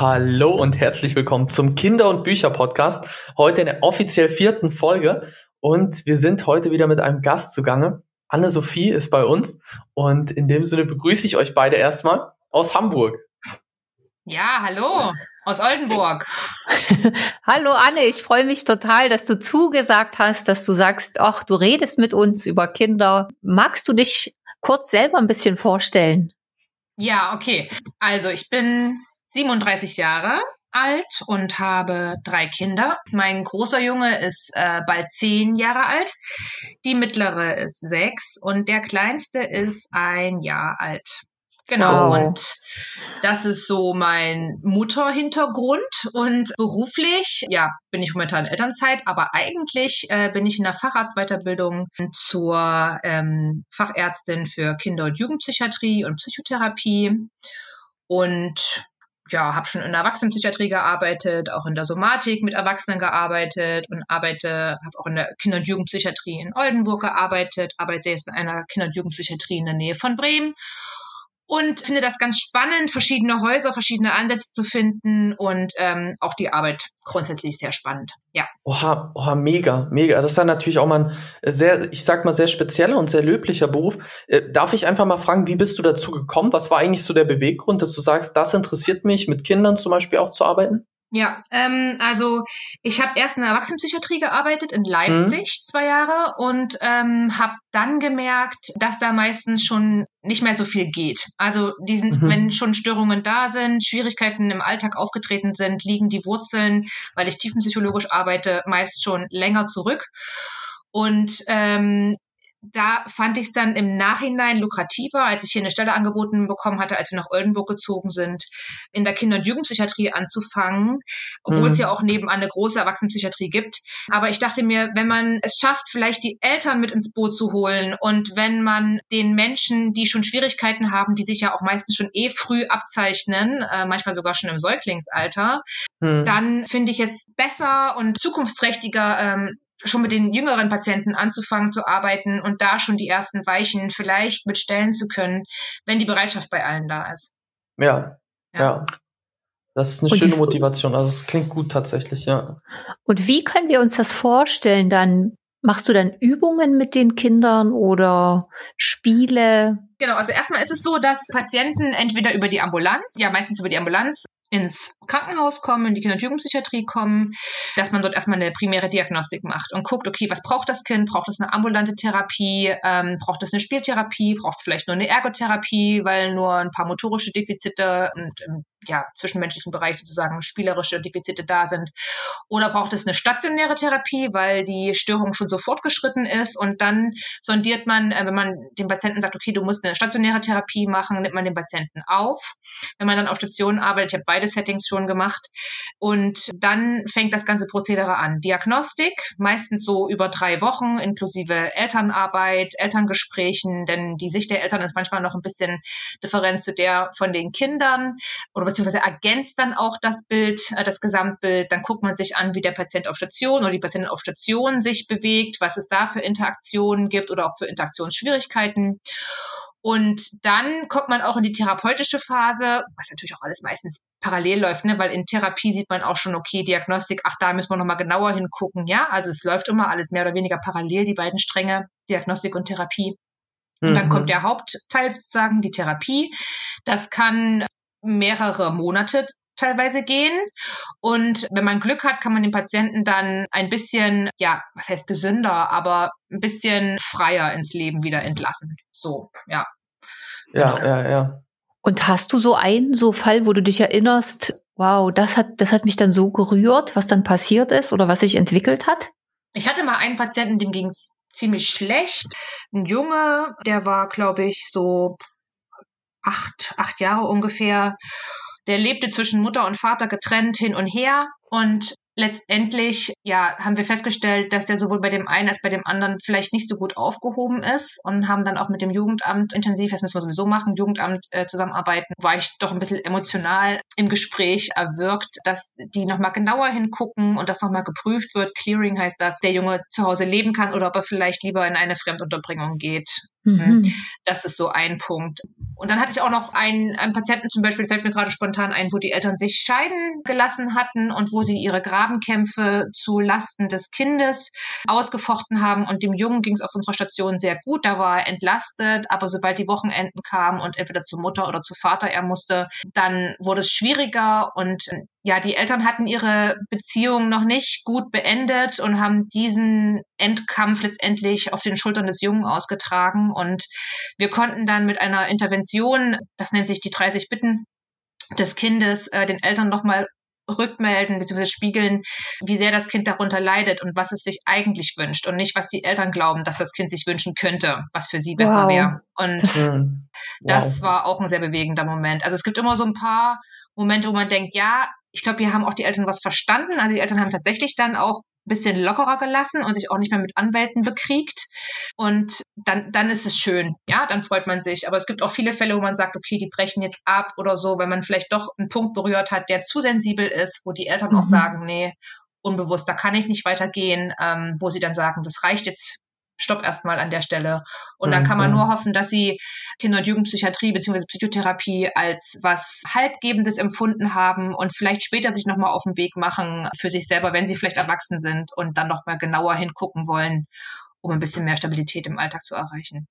Hallo und herzlich willkommen zum Kinder- und Bücher-Podcast. Heute in der offiziell vierten Folge und wir sind heute wieder mit einem Gast zugange. Anne-Sophie ist bei uns und in dem Sinne begrüße ich euch beide erstmal aus Hamburg. Ja, hallo aus Oldenburg. hallo Anne, ich freue mich total, dass du zugesagt hast, dass du sagst, ach, du redest mit uns über Kinder. Magst du dich kurz selber ein bisschen vorstellen? Ja, okay. Also ich bin 37 Jahre alt und habe drei Kinder. Mein großer Junge ist äh, bald zehn Jahre alt, die mittlere ist sechs und der kleinste ist ein Jahr alt. Genau, wow. und das ist so mein Mutterhintergrund. Und beruflich, ja, bin ich momentan in Elternzeit, aber eigentlich äh, bin ich in der Facharztweiterbildung zur ähm, Fachärztin für Kinder- und Jugendpsychiatrie und Psychotherapie. Und ja, habe schon in der Erwachsenenpsychiatrie gearbeitet, auch in der Somatik mit Erwachsenen gearbeitet und arbeite, habe auch in der Kinder- und Jugendpsychiatrie in Oldenburg gearbeitet, arbeite jetzt in einer Kinder- und Jugendpsychiatrie in der Nähe von Bremen und finde das ganz spannend, verschiedene Häuser, verschiedene Ansätze zu finden und ähm, auch die Arbeit grundsätzlich sehr spannend. Ja. Oha, oha, mega, mega. Das ist dann natürlich auch mal ein sehr, ich sag mal, sehr spezieller und sehr löblicher Beruf. Äh, darf ich einfach mal fragen, wie bist du dazu gekommen? Was war eigentlich so der Beweggrund, dass du sagst, das interessiert mich, mit Kindern zum Beispiel auch zu arbeiten? Ja, ähm, also ich habe erst in der Erwachsenenpsychiatrie gearbeitet in Leipzig mhm. zwei Jahre und ähm, habe dann gemerkt, dass da meistens schon nicht mehr so viel geht. Also diesen, mhm. wenn schon Störungen da sind, Schwierigkeiten im Alltag aufgetreten sind, liegen die Wurzeln, weil ich tiefenpsychologisch arbeite, meist schon länger zurück. Und ähm, da fand ich es dann im Nachhinein lukrativer, als ich hier eine Stelle angeboten bekommen hatte, als wir nach Oldenburg gezogen sind, in der Kinder- und Jugendpsychiatrie anzufangen, obwohl mhm. es ja auch nebenan eine große Erwachsenenpsychiatrie gibt. Aber ich dachte mir, wenn man es schafft, vielleicht die Eltern mit ins Boot zu holen und wenn man den Menschen, die schon Schwierigkeiten haben, die sich ja auch meistens schon eh früh abzeichnen, äh, manchmal sogar schon im Säuglingsalter, mhm. dann finde ich es besser und zukunftsträchtiger, ähm, schon mit den jüngeren Patienten anzufangen zu arbeiten und da schon die ersten Weichen vielleicht mitstellen zu können, wenn die Bereitschaft bei allen da ist. Ja, ja. ja. Das ist eine und schöne Motivation. Also es klingt gut tatsächlich, ja. Und wie können wir uns das vorstellen dann? Machst du dann Übungen mit den Kindern oder Spiele? Genau, also erstmal ist es so, dass Patienten entweder über die Ambulanz, ja meistens über die Ambulanz, ins Krankenhaus kommen, in die Kinder- und Jugendpsychiatrie kommen, dass man dort erstmal eine primäre Diagnostik macht und guckt, okay, was braucht das Kind? Braucht es eine ambulante Therapie? Ähm, braucht es eine Spieltherapie? Braucht es vielleicht nur eine Ergotherapie, weil nur ein paar motorische Defizite und im ja, zwischenmenschlichen Bereich sozusagen spielerische Defizite da sind? Oder braucht es eine stationäre Therapie, weil die Störung schon so fortgeschritten ist und dann sondiert man, äh, wenn man dem Patienten sagt, okay, du musst eine stationäre Therapie machen, nimmt man den Patienten auf. Wenn man dann auf Stationen arbeitet, ich habe beide Settings schon gemacht und dann fängt das ganze Prozedere an. Diagnostik, meistens so über drei Wochen, inklusive Elternarbeit, Elterngesprächen, denn die Sicht der Eltern ist manchmal noch ein bisschen different zu der von den Kindern oder beziehungsweise ergänzt dann auch das Bild, äh, das Gesamtbild. Dann guckt man sich an, wie der Patient auf Station oder die Patientin auf Station sich bewegt, was es da für Interaktionen gibt oder auch für Interaktionsschwierigkeiten. Und dann kommt man auch in die therapeutische Phase, was natürlich auch alles meistens parallel läuft, ne? weil in Therapie sieht man auch schon, okay, Diagnostik, ach, da müssen wir nochmal genauer hingucken, ja. Also es läuft immer alles mehr oder weniger parallel, die beiden Stränge, Diagnostik und Therapie. Und dann kommt mhm. der Hauptteil sozusagen, die Therapie. Das kann mehrere Monate teilweise gehen. Und wenn man Glück hat, kann man den Patienten dann ein bisschen, ja, was heißt gesünder, aber ein bisschen freier ins Leben wieder entlassen. So, ja. Ja, genau. ja, ja. Und hast du so einen so Fall, wo du dich erinnerst, wow, das hat, das hat mich dann so gerührt, was dann passiert ist oder was sich entwickelt hat? Ich hatte mal einen Patienten, dem ging es ziemlich schlecht. Ein Junge, der war, glaube ich, so acht, acht Jahre ungefähr. Der lebte zwischen Mutter und Vater getrennt hin und her und letztendlich, ja, haben wir festgestellt, dass er sowohl bei dem einen als bei dem anderen vielleicht nicht so gut aufgehoben ist und haben dann auch mit dem Jugendamt intensiv, das müssen wir sowieso machen, Jugendamt äh, zusammenarbeiten, war ich doch ein bisschen emotional im Gespräch erwirkt, dass die nochmal genauer hingucken und das nochmal geprüft wird. Clearing heißt das, der Junge zu Hause leben kann oder ob er vielleicht lieber in eine Fremdunterbringung geht. Mhm. Das ist so ein Punkt. Und dann hatte ich auch noch einen, einen Patienten zum Beispiel, fällt mir gerade spontan ein, wo die Eltern sich scheiden gelassen hatten und wo sie ihre Grabenkämpfe zu Lasten des Kindes ausgefochten haben. Und dem Jungen ging es auf unserer Station sehr gut, da war er entlastet, aber sobald die Wochenenden kamen und entweder zur Mutter oder zu Vater er musste, dann wurde es schwieriger und ja, die Eltern hatten ihre Beziehung noch nicht gut beendet und haben diesen Endkampf letztendlich auf den Schultern des Jungen ausgetragen. Und wir konnten dann mit einer Intervention, das nennt sich die 30 Bitten des Kindes, äh, den Eltern nochmal rückmelden bzw. spiegeln, wie sehr das Kind darunter leidet und was es sich eigentlich wünscht und nicht, was die Eltern glauben, dass das Kind sich wünschen könnte, was für sie besser wow. wäre. Und wow. das war auch ein sehr bewegender Moment. Also es gibt immer so ein paar Momente, wo man denkt, ja, ich glaube, hier haben auch die Eltern was verstanden. Also die Eltern haben tatsächlich dann auch bisschen lockerer gelassen und sich auch nicht mehr mit Anwälten bekriegt. Und dann, dann ist es schön. Ja, dann freut man sich. Aber es gibt auch viele Fälle, wo man sagt, okay, die brechen jetzt ab oder so, weil man vielleicht doch einen Punkt berührt hat, der zu sensibel ist, wo die Eltern mhm. auch sagen, nee, unbewusst, da kann ich nicht weitergehen, ähm, wo sie dann sagen, das reicht jetzt stopp erstmal an der Stelle. Und dann kann man mhm. nur hoffen, dass sie Kinder- und Jugendpsychiatrie bzw. Psychotherapie als was Haltgebendes empfunden haben und vielleicht später sich nochmal auf den Weg machen für sich selber, wenn sie vielleicht erwachsen sind und dann nochmal genauer hingucken wollen, um ein bisschen mehr Stabilität im Alltag zu erreichen.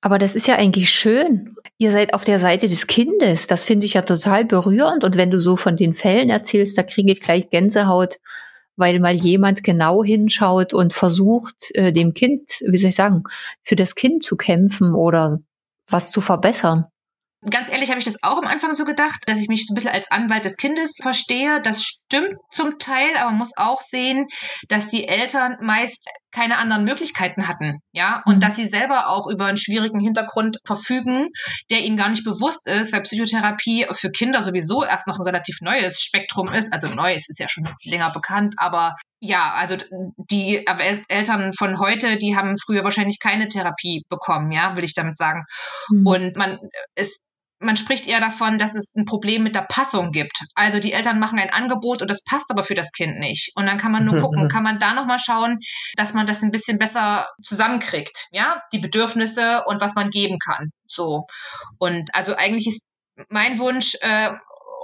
Aber das ist ja eigentlich schön. Ihr seid auf der Seite des Kindes. Das finde ich ja total berührend. Und wenn du so von den Fällen erzählst, da kriege ich gleich Gänsehaut, weil mal jemand genau hinschaut und versucht, äh, dem Kind, wie soll ich sagen, für das Kind zu kämpfen oder was zu verbessern. Ganz ehrlich habe ich das auch am Anfang so gedacht, dass ich mich so ein bisschen als Anwalt des Kindes verstehe. Das stimmt zum Teil, aber man muss auch sehen, dass die Eltern meist keine anderen Möglichkeiten hatten, ja, und mhm. dass sie selber auch über einen schwierigen Hintergrund verfügen, der ihnen gar nicht bewusst ist, weil Psychotherapie für Kinder sowieso erst noch ein relativ neues Spektrum ist. Also neu, es ist ja schon länger bekannt, aber ja, also die Eltern von heute, die haben früher wahrscheinlich keine Therapie bekommen, ja, will ich damit sagen. Mhm. Und man, es man spricht eher davon, dass es ein Problem mit der Passung gibt. Also die Eltern machen ein Angebot und das passt aber für das Kind nicht. Und dann kann man nur gucken, kann man da nochmal schauen, dass man das ein bisschen besser zusammenkriegt, ja, die Bedürfnisse und was man geben kann. So. Und also eigentlich ist mein Wunsch, äh,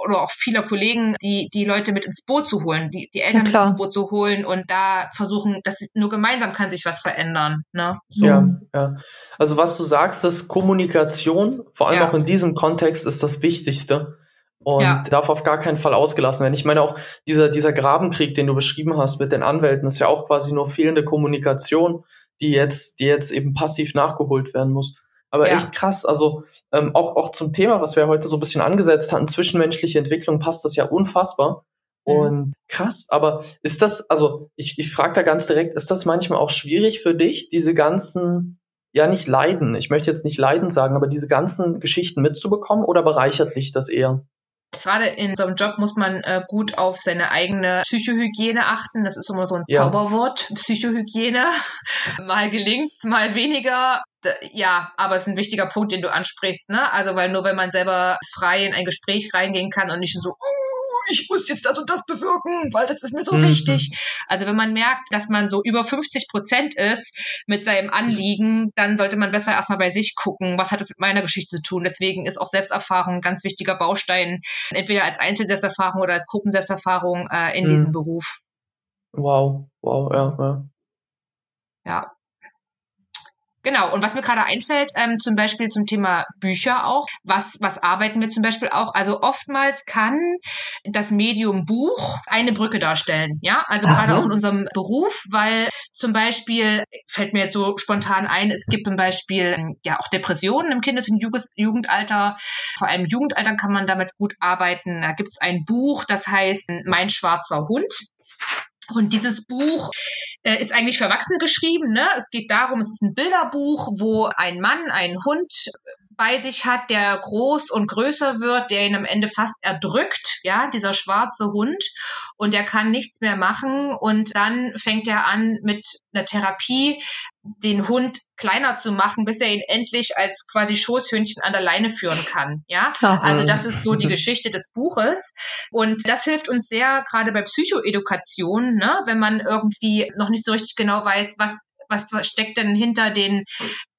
oder auch vieler Kollegen, die, die Leute mit ins Boot zu holen, die, die Eltern mit ins Boot zu holen und da versuchen, dass nur gemeinsam kann sich was verändern. Ne? So. Ja, ja. Also was du sagst, ist Kommunikation, vor allem ja. auch in diesem Kontext, ist das Wichtigste und ja. darf auf gar keinen Fall ausgelassen werden. Ich meine auch dieser, dieser Grabenkrieg, den du beschrieben hast mit den Anwälten, ist ja auch quasi nur fehlende Kommunikation, die jetzt, die jetzt eben passiv nachgeholt werden muss. Aber ja. echt krass. Also ähm, auch, auch zum Thema, was wir heute so ein bisschen angesetzt hatten, zwischenmenschliche Entwicklung, passt das ja unfassbar. Mhm. Und krass, aber ist das, also ich, ich frage da ganz direkt, ist das manchmal auch schwierig für dich, diese ganzen, ja nicht Leiden, ich möchte jetzt nicht Leiden sagen, aber diese ganzen Geschichten mitzubekommen oder bereichert dich das eher? Gerade in so einem Job muss man äh, gut auf seine eigene Psychohygiene achten. Das ist immer so ein ja. Zauberwort, Psychohygiene. mal gelingt's, mal weniger. Ja, aber es ist ein wichtiger Punkt, den du ansprichst, ne? Also, weil nur wenn man selber frei in ein Gespräch reingehen kann und nicht so, ich muss jetzt das und das bewirken, weil das ist mir so mhm. wichtig. Also wenn man merkt, dass man so über 50 Prozent ist mit seinem Anliegen, dann sollte man besser erstmal bei sich gucken, was hat es mit meiner Geschichte zu tun. Deswegen ist auch Selbsterfahrung ein ganz wichtiger Baustein, entweder als Einzelselbsterfahrung oder als Gruppenselbsterfahrung äh, in mhm. diesem Beruf. Wow, wow, ja, ja. Ja, Genau, und was mir gerade einfällt, ähm, zum Beispiel zum Thema Bücher auch, was, was arbeiten wir zum Beispiel auch? Also oftmals kann das Medium Buch eine Brücke darstellen, ja, also Aha. gerade auch in unserem Beruf, weil zum Beispiel, fällt mir jetzt so spontan ein, es gibt zum Beispiel ähm, ja auch Depressionen im Kindes- und Jugendalter, vor allem im Jugendalter kann man damit gut arbeiten. Da gibt es ein Buch, das heißt Mein schwarzer Hund. Und dieses Buch äh, ist eigentlich für Erwachsene geschrieben. Ne? Es geht darum, es ist ein Bilderbuch, wo ein Mann einen Hund bei sich hat, der groß und größer wird, der ihn am Ende fast erdrückt, ja, dieser schwarze Hund. Und der kann nichts mehr machen. Und dann fängt er an mit einer Therapie den Hund kleiner zu machen, bis er ihn endlich als quasi Schoßhündchen an der Leine führen kann, ja? Also das ist so die Geschichte des Buches. Und das hilft uns sehr gerade bei Psychoedukation, ne, wenn man irgendwie noch nicht so richtig genau weiß, was was steckt denn hinter den,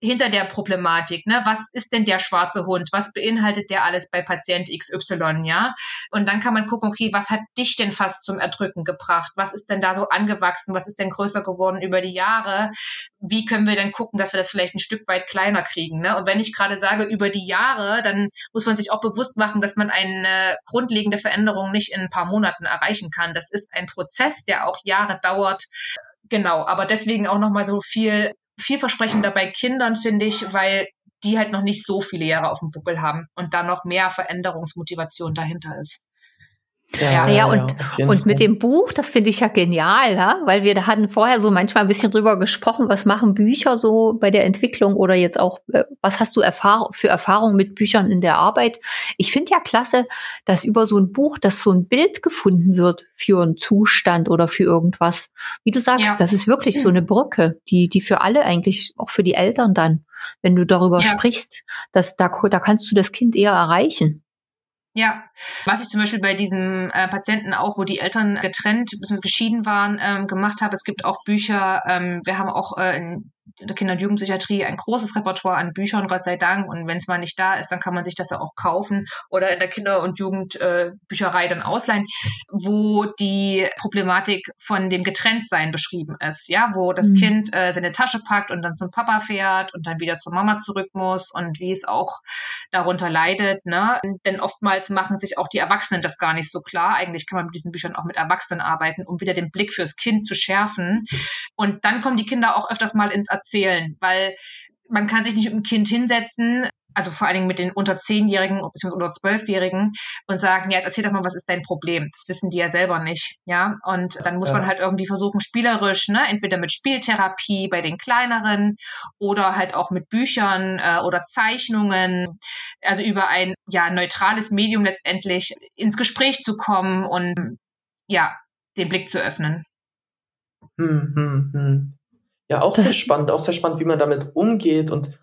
hinter der Problematik, ne? Was ist denn der schwarze Hund? Was beinhaltet der alles bei Patient XY, ja? Und dann kann man gucken, okay, was hat dich denn fast zum Erdrücken gebracht? Was ist denn da so angewachsen? Was ist denn größer geworden über die Jahre? Wie können wir denn gucken, dass wir das vielleicht ein Stück weit kleiner kriegen, ne? Und wenn ich gerade sage über die Jahre, dann muss man sich auch bewusst machen, dass man eine grundlegende Veränderung nicht in ein paar Monaten erreichen kann. Das ist ein Prozess, der auch Jahre dauert. Genau, aber deswegen auch nochmal so viel vielversprechender bei Kindern, finde ich, weil die halt noch nicht so viele Jahre auf dem Buckel haben und da noch mehr Veränderungsmotivation dahinter ist. Ja, ja, und, ja, und mit dem Buch, das finde ich ja genial, ja? weil wir da hatten vorher so manchmal ein bisschen drüber gesprochen, was machen Bücher so bei der Entwicklung oder jetzt auch, äh, was hast du Erfahrung, für Erfahrungen mit Büchern in der Arbeit? Ich finde ja klasse, dass über so ein Buch, dass so ein Bild gefunden wird für einen Zustand oder für irgendwas. Wie du sagst, ja. das ist wirklich so eine Brücke, die, die für alle eigentlich, auch für die Eltern dann, wenn du darüber sprichst, dass da, da kannst du das Kind eher erreichen. Ja, was ich zum Beispiel bei diesem äh, Patienten auch, wo die Eltern getrennt bzw. geschieden waren, ähm, gemacht habe. Es gibt auch Bücher, ähm, wir haben auch äh, in der Kinder- und Jugendpsychiatrie ein großes Repertoire an Büchern, Gott sei Dank. Und wenn es mal nicht da ist, dann kann man sich das ja auch kaufen oder in der Kinder- und Jugendbücherei äh, dann ausleihen, wo die Problematik von dem Getrenntsein beschrieben ist. Ja, wo das mhm. Kind äh, seine Tasche packt und dann zum Papa fährt und dann wieder zur Mama zurück muss und wie es auch darunter leidet. Ne? Denn oftmals machen sich auch die Erwachsenen das gar nicht so klar. Eigentlich kann man mit diesen Büchern auch mit Erwachsenen arbeiten, um wieder den Blick fürs Kind zu schärfen. Und dann kommen die Kinder auch öfters mal ins erzählen, weil man kann sich nicht mit dem Kind hinsetzen, also vor allen Dingen mit den unter zehnjährigen bzw. unter zwölfjährigen und sagen, ja, jetzt erzähl doch mal, was ist dein Problem? Das wissen die ja selber nicht, ja. Und dann muss ja. man halt irgendwie versuchen, spielerisch, ne, entweder mit Spieltherapie bei den kleineren oder halt auch mit Büchern äh, oder Zeichnungen, also über ein ja neutrales Medium letztendlich ins Gespräch zu kommen und ja, den Blick zu öffnen. Hm, hm, hm. Ja, auch sehr spannend, auch sehr spannend, wie man damit umgeht und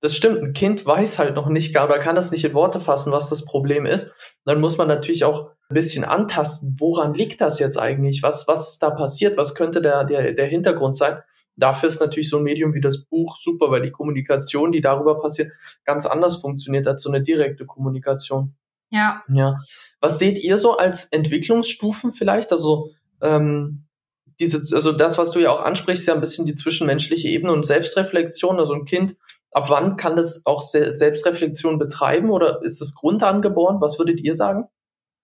das stimmt, ein Kind weiß halt noch nicht gar oder kann das nicht in Worte fassen, was das Problem ist. Dann muss man natürlich auch ein bisschen antasten, woran liegt das jetzt eigentlich? Was, was ist da passiert? Was könnte der, der, der Hintergrund sein? Dafür ist natürlich so ein Medium wie das Buch super, weil die Kommunikation, die darüber passiert, ganz anders funktioniert als so eine direkte Kommunikation. Ja. Ja. Was seht ihr so als Entwicklungsstufen vielleicht? Also, ähm, diese, also das, was du ja auch ansprichst, ja ein bisschen die zwischenmenschliche Ebene und Selbstreflexion. Also ein Kind, ab wann kann das auch Selbstreflexion betreiben oder ist es grundangeboren? Was würdet ihr sagen?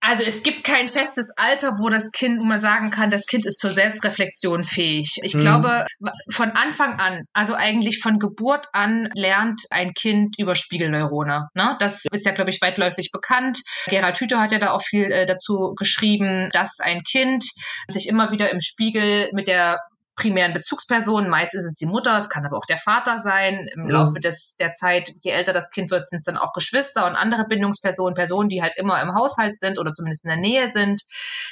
Also es gibt kein festes Alter, wo das Kind, wo man sagen kann, das Kind ist zur Selbstreflexion fähig. Ich mhm. glaube, von Anfang an, also eigentlich von Geburt an, lernt ein Kind über Spiegelneurone. Ne? Das ist ja, glaube ich, weitläufig bekannt. Gerald Hüther hat ja da auch viel äh, dazu geschrieben, dass ein Kind sich immer wieder im Spiegel mit der primären Bezugspersonen. Meist ist es die Mutter, es kann aber auch der Vater sein. Im ja. Laufe des, der Zeit, je älter das Kind wird, sind es dann auch Geschwister und andere Bindungspersonen, Personen, die halt immer im Haushalt sind oder zumindest in der Nähe sind.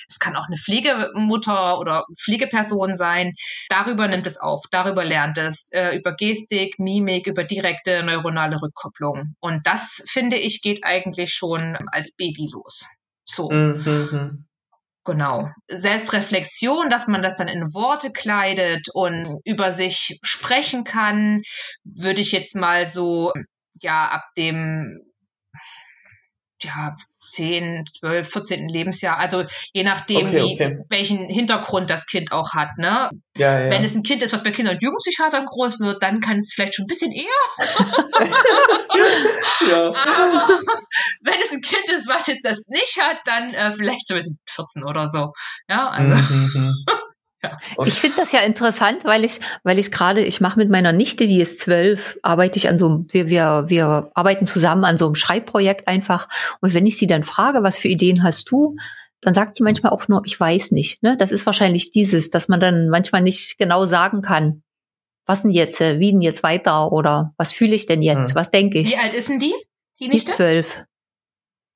Es kann auch eine Pflegemutter oder Pflegeperson sein. Darüber nimmt es auf, darüber lernt es, äh, über Gestik, Mimik, über direkte neuronale Rückkopplung. Und das, finde ich, geht eigentlich schon als Baby los. So. Mhm. Genau. Selbstreflexion, dass man das dann in Worte kleidet und über sich sprechen kann, würde ich jetzt mal so, ja, ab dem, ja, 10, 12, 14. Lebensjahr, also je nachdem, okay, wie, okay. welchen Hintergrund das Kind auch hat. Ne? Ja, ja. Wenn es ein Kind ist, was bei Kinder- und Jugendpsychiatern groß wird, dann kann es vielleicht schon ein bisschen eher. ja. Aber wenn es ein Kind ist, was jetzt das nicht hat, dann äh, vielleicht so 14 oder so. Ja, also. Mhm. Mhm. Ja. Ich finde das ja interessant, weil ich, weil ich gerade, ich mache mit meiner Nichte, die ist zwölf, arbeite ich an so einem, wir, wir, wir arbeiten zusammen an so einem Schreibprojekt einfach. Und wenn ich sie dann frage, was für Ideen hast du, dann sagt sie manchmal auch nur, ich weiß nicht. Ne? Das ist wahrscheinlich dieses, dass man dann manchmal nicht genau sagen kann, was denn jetzt, äh, wie denn jetzt weiter oder was fühle ich denn jetzt, hm. was denke ich. Wie alt ist denn die? Die, die ist zwölf.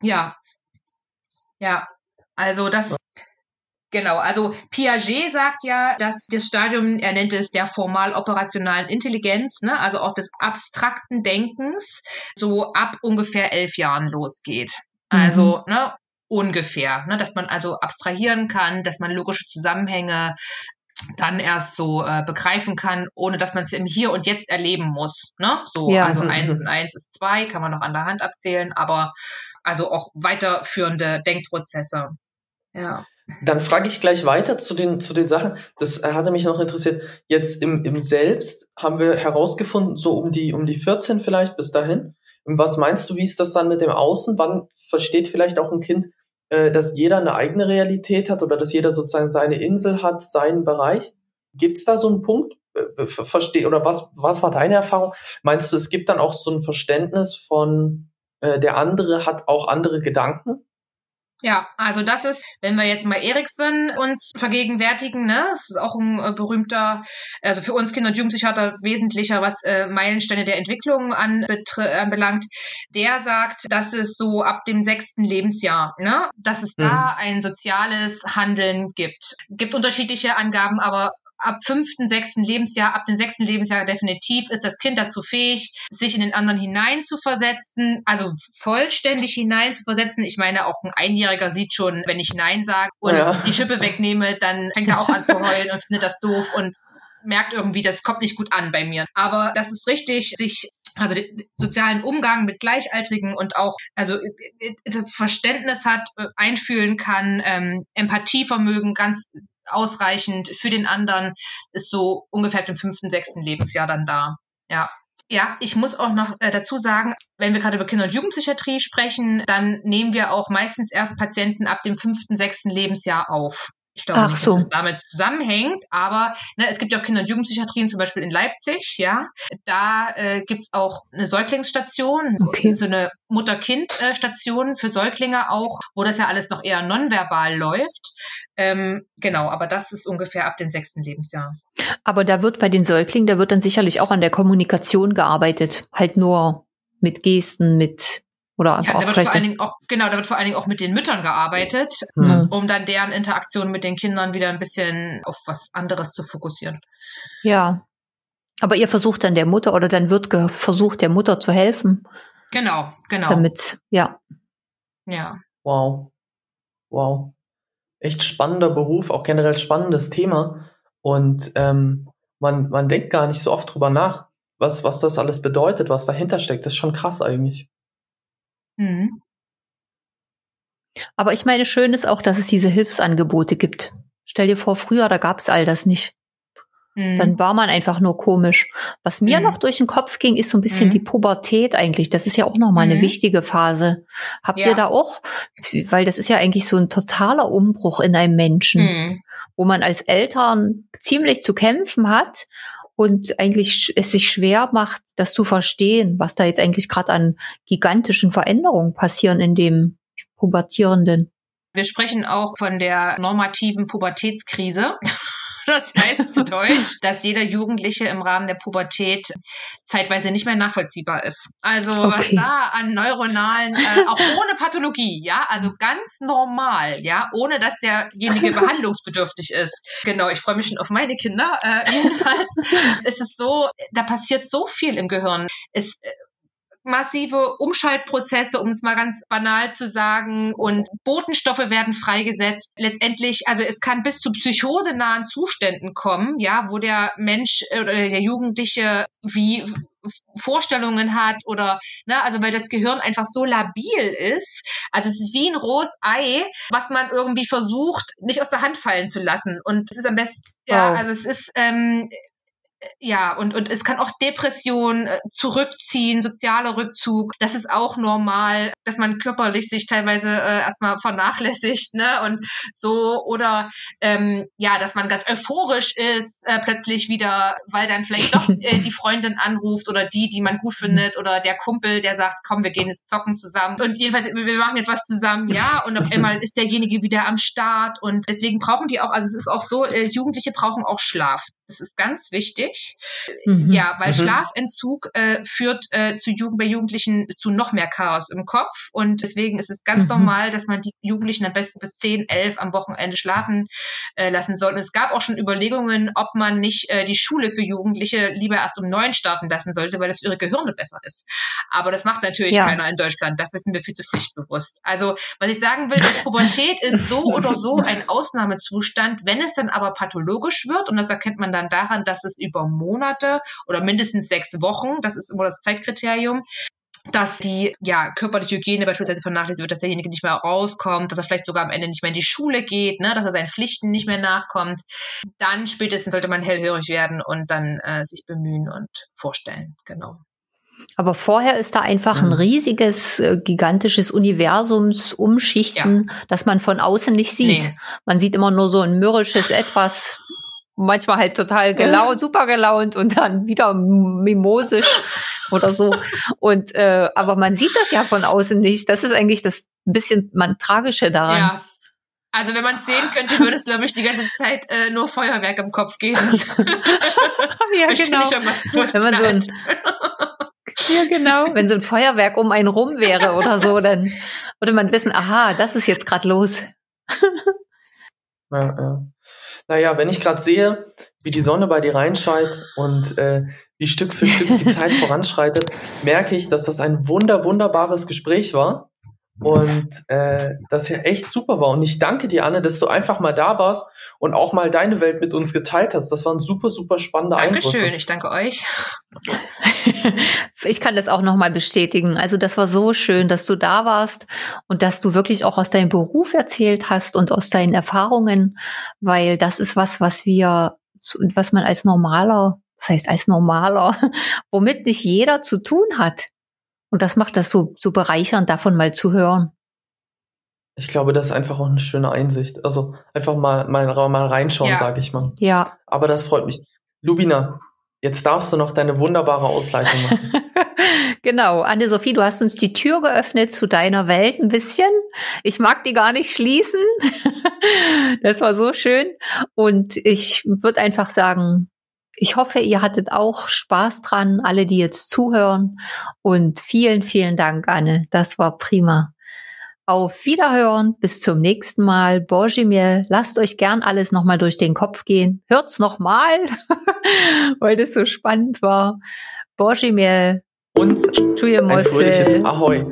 Ja. Ja. Also das Genau, also Piaget sagt ja, dass das Stadium, er nennt es der formal-operationalen Intelligenz, ne, also auch des abstrakten Denkens, so ab ungefähr elf Jahren losgeht. Also, mhm. ne, ungefähr, ne, dass man also abstrahieren kann, dass man logische Zusammenhänge dann erst so äh, begreifen kann, ohne dass man es im Hier und Jetzt erleben muss. Ne? So, Ja. also eins und eins ist zwei, kann man noch an der Hand abzählen, aber also auch weiterführende Denkprozesse. Ja. Dann frage ich gleich weiter zu den, zu den Sachen. Das äh, hatte mich noch interessiert. Jetzt im, im Selbst haben wir herausgefunden, so um die, um die 14 vielleicht bis dahin. Was meinst du, wie ist das dann mit dem Außen? Wann versteht vielleicht auch ein Kind, äh, dass jeder eine eigene Realität hat oder dass jeder sozusagen seine Insel hat, seinen Bereich? Gibt es da so einen Punkt? Äh, ver- Versteh, oder was, was war deine Erfahrung? Meinst du, es gibt dann auch so ein Verständnis von, äh, der andere hat auch andere Gedanken? Ja, also das ist, wenn wir jetzt mal Erikson uns vergegenwärtigen, ne, das ist auch ein äh, berühmter, also für uns Kinder- und Jugendpsychiater wesentlicher, was äh, Meilensteine der Entwicklung anbelangt, der sagt, dass es so ab dem sechsten Lebensjahr, ne, dass es da ein soziales Handeln gibt. Gibt unterschiedliche Angaben, aber ab fünften, sechsten Lebensjahr, ab dem sechsten Lebensjahr definitiv ist das Kind dazu fähig, sich in den anderen hineinzuversetzen, also vollständig hineinzuversetzen. Ich meine, auch ein Einjähriger sieht schon, wenn ich Nein sage und Ja. die Schippe wegnehme, dann fängt er auch an zu heulen und findet das doof und merkt irgendwie, das kommt nicht gut an bei mir. Aber das ist richtig, sich also den sozialen Umgang mit Gleichaltrigen und auch also äh, äh, Verständnis hat, äh, einfühlen kann, ähm, Empathievermögen ganz ausreichend für den anderen ist so ungefähr dem fünften, sechsten Lebensjahr dann da. Ja. Ja, ich muss auch noch äh, dazu sagen, wenn wir gerade über Kinder- und Jugendpsychiatrie sprechen, dann nehmen wir auch meistens erst Patienten ab dem fünften, sechsten Lebensjahr auf. Ich glaube Ach nicht, so. dass es damit zusammenhängt, aber ne, es gibt ja auch Kinder- und Jugendpsychiatrien, zum Beispiel in Leipzig, ja. Da äh, gibt's auch eine Säuglingsstation, Okay. so eine Mutter-Kind-Station für Säuglinge auch, wo das ja alles noch eher nonverbal läuft. Ähm, genau, aber das ist ungefähr ab dem sechsten Lebensjahr. Aber da wird bei den Säuglingen, da wird dann sicherlich auch an der Kommunikation gearbeitet. Halt nur mit Gesten, mit oder Ja, einfach da auch wird vor allen. Dingen auch, genau, da wird vor allen Dingen auch mit den Müttern gearbeitet, Mhm. um dann deren Interaktion mit den Kindern wieder ein bisschen auf was anderes zu fokussieren. Ja. Aber ihr versucht dann der Mutter oder dann wird versucht, der Mutter zu helfen, Genau, genau. damit, ja. ja. Wow. Wow. Echt spannender Beruf, auch generell spannendes Thema. Und ähm, man, man denkt gar nicht so oft drüber nach, was, was das alles bedeutet, was dahinter steckt. Das ist schon krass eigentlich. Mhm. Aber ich meine, schön ist auch, dass es diese Hilfsangebote gibt. Stell dir vor, früher, da gab es all das nicht. Mhm. Dann war man einfach nur komisch. Was mir Mhm. noch durch den Kopf ging, ist so ein bisschen Mhm. die Pubertät eigentlich. Das ist ja auch nochmal eine Mhm. wichtige Phase. Habt Ja. ihr da auch, weil das ist ja eigentlich so ein totaler Umbruch in einem Menschen, Mhm. wo man als Eltern ziemlich zu kämpfen hat und eigentlich es sich schwer macht, das zu verstehen, was da jetzt eigentlich gerade an gigantischen Veränderungen passieren in dem Pubertierenden. Wir sprechen auch von der normativen Pubertätskrise. Das heißt zu Deutsch, dass jeder Jugendliche im Rahmen der Pubertät zeitweise nicht mehr nachvollziehbar ist. Also was Okay. da an neuronalen, äh, auch ohne Pathologie, ja, also ganz normal, ja, ohne dass derjenige behandlungsbedürftig ist. Genau, ich freue mich schon auf meine Kinder. Äh, jedenfalls ist es so, da passiert so viel im Gehirn. Es äh, massive Umschaltprozesse, um es mal ganz banal zu sagen, und Botenstoffe werden freigesetzt. Letztendlich, also es kann bis zu psychosenahen Zuständen kommen, ja, wo der Mensch äh, oder der Jugendliche wie Vorstellungen hat oder, ne, also weil das Gehirn einfach so labil ist. Also es ist wie ein rohes Ei, was man irgendwie versucht, nicht aus der Hand fallen zu lassen. Und es ist am besten, ja, Wow. also es ist, ähm, ja, und, und es kann auch Depression äh, zurückziehen, sozialer Rückzug. Das ist auch normal, dass man körperlich sich teilweise äh, erstmal vernachlässigt, ne? Und so, oder ähm, ja, dass man ganz euphorisch ist, äh, plötzlich wieder, weil dann vielleicht doch äh, die Freundin anruft oder die, die man gut findet, oder der Kumpel, der sagt, komm, wir gehen jetzt zocken zusammen. Und jedenfalls, wir wir machen jetzt was zusammen, ja, und auf einmal ist derjenige wieder am Start. Und deswegen brauchen die auch, also es ist auch so, äh, Jugendliche brauchen auch Schlaf. Das ist ganz wichtig. Mhm. Ja, weil Mhm. Schlafentzug äh, führt äh, zu Jugend bei Jugendlichen zu noch mehr Chaos im Kopf. Und deswegen ist es ganz Mhm. normal, dass man die Jugendlichen am besten bis 10, 11 am Wochenende schlafen äh, lassen soll. Und es gab auch schon Überlegungen, ob man nicht äh, die Schule für Jugendliche lieber erst um neun starten lassen sollte, weil das für ihre Gehirne besser ist. Aber das macht natürlich Ja. keiner in Deutschland. Dafür sind wir viel zu pflichtbewusst. Also, was ich sagen will, ist, Pubertät ist so oder so ein Ausnahmezustand. Wenn es dann aber pathologisch wird, und das erkennt man dann daran, dass es über Monate oder mindestens sechs Wochen, das ist immer das Zeitkriterium, dass die ja, körperliche Hygiene beispielsweise vernachlässigt wird, dass derjenige nicht mehr rauskommt, dass er vielleicht sogar am Ende nicht mehr in die Schule geht, ne, dass er seinen Pflichten nicht mehr nachkommt, dann spätestens sollte man hellhörig werden und dann äh, sich bemühen und vorstellen. Genau. Aber vorher ist da einfach ein Mhm. riesiges, äh, gigantisches Universumsumschichten, das man von außen nicht sieht. Nee. Man sieht immer nur so ein mürrisches Etwas, manchmal halt total gelaunt, super gelaunt und dann wieder mimosisch oder so. Und äh, aber man sieht das ja von außen nicht. Das ist eigentlich das bisschen man tragische daran. Ja. Also wenn man es sehen könnte, würde es, glaube ich, die ganze Zeit äh, nur Feuerwerk im Kopf geben. ja, genau. Wenn man so ein, ja, genau. Wenn so ein Feuerwerk um einen rum wäre oder so, dann würde man wissen, aha, das ist jetzt gerade los. Ja, ja. Naja, wenn ich gerade sehe, wie die Sonne bei dir reinscheint und äh, wie Stück für Stück die Zeit voranschreitet, merke ich, dass das ein wunder, wunderbares Gespräch war und äh, das ja echt super war. Und ich danke dir, Anne, dass du einfach mal da warst und auch mal deine Welt mit uns geteilt hast. Das waren super, super spannende Dankeschön, Eindrücke. ich danke euch. Ich kann das auch nochmal bestätigen. Also das war so schön, dass du da warst und dass du wirklich auch aus deinem Beruf erzählt hast und aus deinen Erfahrungen, weil das ist was, was wir, was man als normaler, was heißt als normaler, womit nicht jeder zu tun hat. Und das macht das so, so bereichernd, davon mal zu hören. Ich glaube, das ist einfach auch eine schöne Einsicht. Also einfach mal, mal, mal reinschauen, Ja. sage ich mal. Ja. Aber das freut mich. Lubina, jetzt darfst du noch deine wunderbare Ausleitung machen. genau, Anne-Sophie, du hast uns die Tür geöffnet zu deiner Welt ein bisschen. Ich mag die gar nicht schließen. das war so schön. Und ich würde einfach sagen, ich hoffe, ihr hattet auch Spaß dran, alle, die jetzt zuhören. Und vielen, vielen Dank, Anne. Das war prima. Auf Wiederhören, bis zum nächsten Mal. Božimir, lasst euch gern alles nochmal durch den Kopf gehen. Hört's nochmal, weil das so spannend war. Božimir, Und ein fröhliches. Ahoi.